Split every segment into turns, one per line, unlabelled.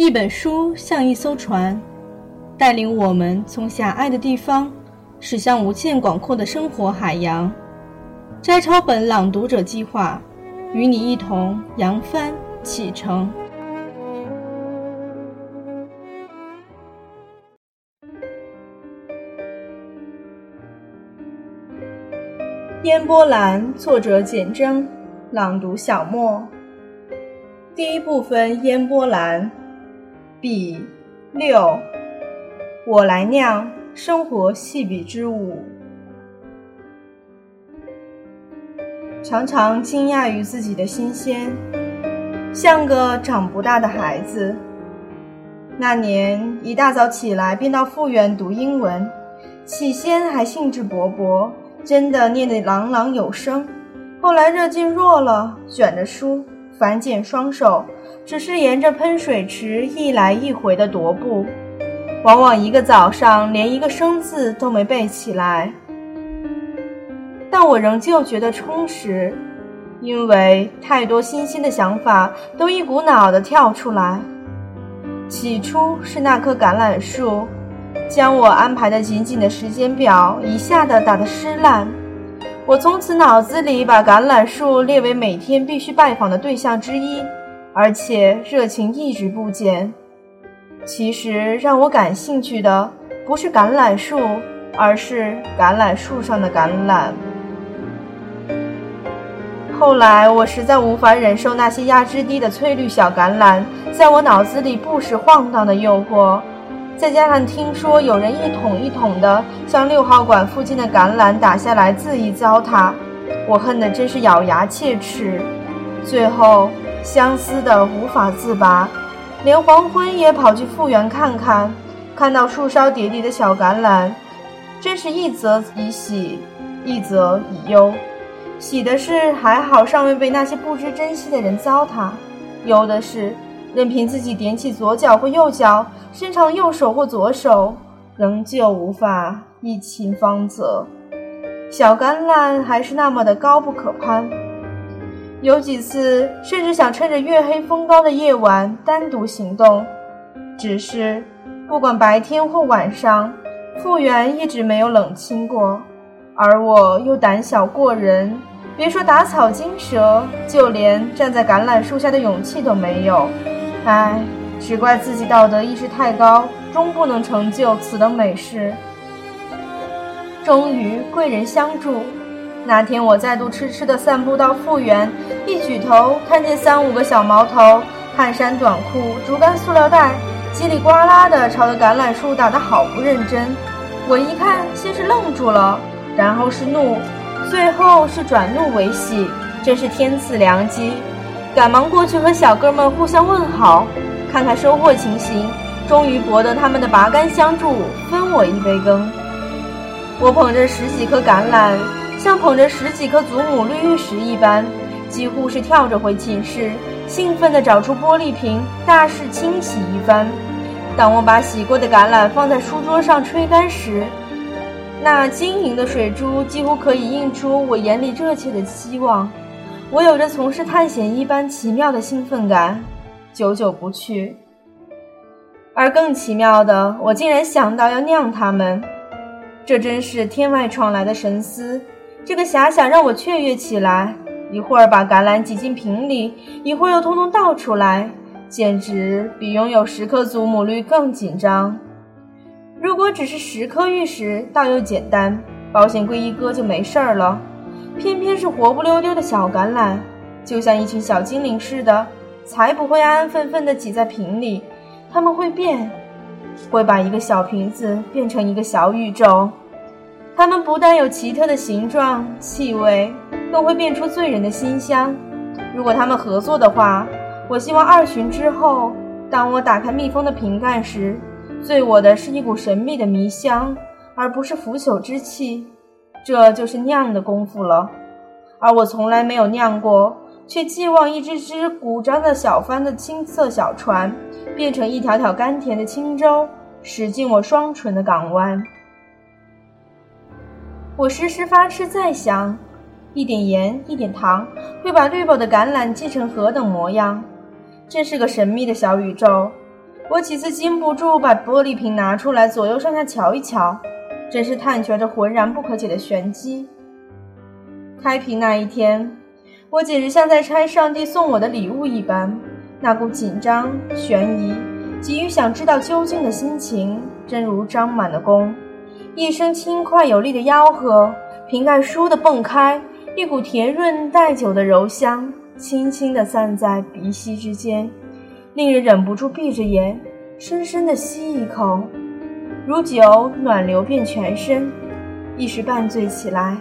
一本书像一艘船，带领我们从狭隘的地方驶向无限广阔的生活海洋。摘抄本朗读者计划，与你一同扬帆启程。烟波兰，作者简真，朗读小莫。第一部分：烟波兰。B 六，我来酿生活细笔之舞。常常惊讶于自己的新鲜，像个长不大的孩子。那年一大早起来便到复原读英文，起先还兴致勃勃，真的念得朗朗有声。后来热劲弱了，卷着书，反剪双手。只是沿着喷水池一来一回的踱步，往往一个早上连一个生字都没背起来。但我仍旧觉得充实，因为太多新鲜的想法都一股脑地跳出来。起初是那棵橄榄树，将我安排的紧紧的时间表一下子打得湿烂。我从此脑子里把橄榄树列为每天必须拜访的对象之一。而且热情一直不减。其实让我感兴趣的不是橄榄树，而是橄榄树上的橄榄。后来我实在无法忍受那些压枝低的翠绿小橄榄在我脑子里不时晃荡的诱惑，再加上听说有人一桶一桶的将六号馆附近的橄榄打下来恣意糟蹋，我恨得真是咬牙切齿。最后。相思的无法自拔，连黄昏也跑去复原看看。看到树梢叠叠的小橄榄，真是一则以喜，一则以忧。喜的是还好尚未被那些不知珍惜的人糟蹋；忧的是任凭自己踮起左脚或右脚，伸长右手或左手，仍旧无法一清芳泽。小橄榄还是那么的高不可攀。有几次，甚至想趁着月黑风高的夜晚单独行动，只是不管白天或晚上，复原一直没有冷清过，而我又胆小过人，别说打草惊蛇，就连站在橄榄树下的勇气都没有。唉，只怪自己道德意识太高，终不能成就此等美事。终于贵人相助。那天我再度痴痴地散步到复原，一举头看见三五个小毛头，汗衫短裤，竹竿塑料袋，叽里呱啦地朝着橄榄树打得好不认真。我一看，先是愣住了，然后是怒，最后是转怒为喜，真是天赐良机。赶忙过去和小哥们互相问好，看看收获情形，终于博得他们的拔竿相助，分我一杯羹。我捧着十几颗橄榄。像捧着十几颗祖母绿玉石一般，几乎是跳着回寝室，兴奋地找出玻璃瓶，大肆清洗一番。当我把洗过的橄榄放在书桌上吹干时，那晶莹的水珠几乎可以映出我眼里热切的希望。我有着从事探险一般奇妙的兴奋感，久久不去。而更奇妙的，我竟然想到要酿它们，这真是天外闯来的神思。这个遐想让我雀跃起来，一会儿把橄榄挤进瓶里，一会儿又通通倒出来，简直比拥有十颗祖母绿更紧张。如果只是十颗玉石，倒又简单，保险柜一搁就没事儿了。偏偏是活不溜丢的小橄榄，就像一群小精灵似的，才不会安安分分地挤在瓶里。它们会变，会把一个小瓶子变成一个小宇宙。它们不但有奇特的形状、气味，更会变出醉人的馨香。如果他们合作的话，我希望二巡之后，当我打开密封的瓶盖时，醉我的是一股神秘的迷香，而不是腐朽之气。这就是酿的功夫了。而我从来没有酿过，却寄望一只只鼓张的小帆的青色小船，变成一条条甘甜的轻舟，驶进我双唇的港湾。我时时发痴，在想，一点盐，一点糖，会把绿宝的橄榄砌成何等模样？真是个神秘的小宇宙。我几次禁不住把玻璃瓶拿出来，左右上下瞧一瞧，真是探求着浑然不可解的玄机。开瓶那一天，我简直像在拆上帝送我的礼物一般，那股紧张、悬疑、急于想知道究竟的心情，真如张满了弓。一声轻快有力的吆喝，瓶盖倏地蹦开，一股甜润带酒的柔香，轻轻地散在鼻息之间，令人忍不住闭着眼，深深地吸一口，如酒暖流遍全身，一时半醉起来。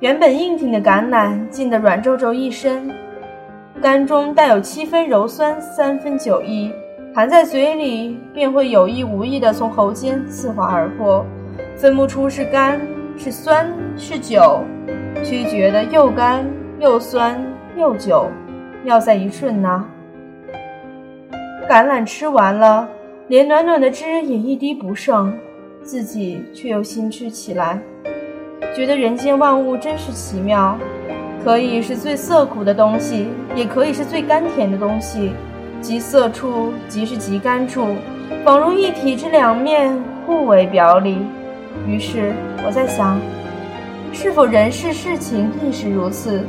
原本硬挺的橄榄浸得软皱皱一身，干中带有七分柔酸，三分酒意，含在嘴里便会有意无意地从喉间刺滑而过，分不出是甘是酸是酒，却觉得又甘又酸又酒，妙在一瞬呐。橄榄吃完了，连暖暖的汁也一滴不剩，自己却又心吃起来。觉得人间万物真是奇妙，可以是最涩苦的东西，也可以是最甘甜的东西，即涩处即是极甘处，仿如一体之两面，互为表里。于是我在想，是否人世事情亦是如此？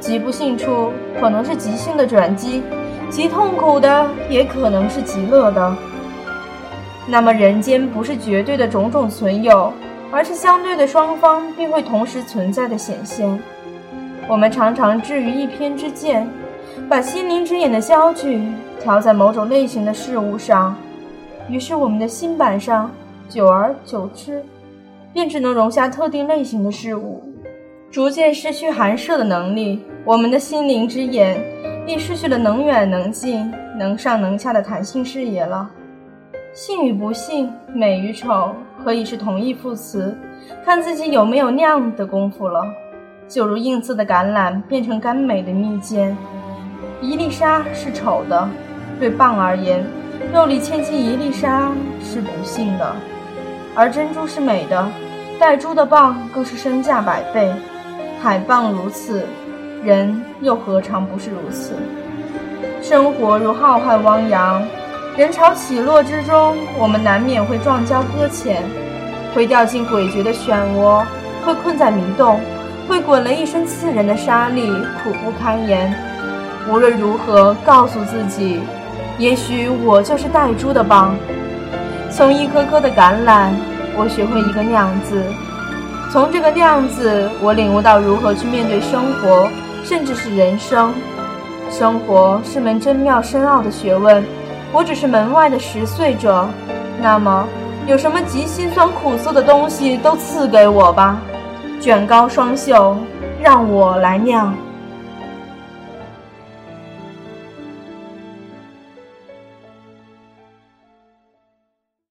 极不幸处可能是极幸的转机，极痛苦的也可能是极乐的。那么人间不是绝对的种种存有。而是相对的双方并会同时存在的显现。我们常常置于一偏之见，把心灵之眼的焦距调在某种类型的事物上，于是我们的心板上，久而久之，便只能容下特定类型的事物，逐渐失去寒射的能力。我们的心灵之眼亦失去了能远能近、能上能下的弹性视野了。幸与不幸，美与丑。可以是同义副词，看自己有没有那样的功夫了。就如映色的橄榄变成甘美的蜜饯，一粒沙是丑的，对蚌而言，肉里嵌进一粒沙是不幸的；而珍珠是美的，带珠的蚌更是身价百倍。海蚌如此，人又何尝不是如此？生活如浩瀚汪洋。人潮起落之中，我们难免会撞礁搁浅，会掉进诡谲的漩涡，会困在迷洞，会滚了一身刺人的沙砾，苦不堪言。无论如何，告诉自己，也许我就是带珠的蚌。从一颗颗的橄榄，我学会一个酿字；从这个酿字，我领悟到如何去面对生活，甚至是人生。生活是门真妙深奥的学问。我只是门外的拾穗者，那么有什么极辛酸苦涩的东西都赐给我吧，卷高双袖，让我来酿。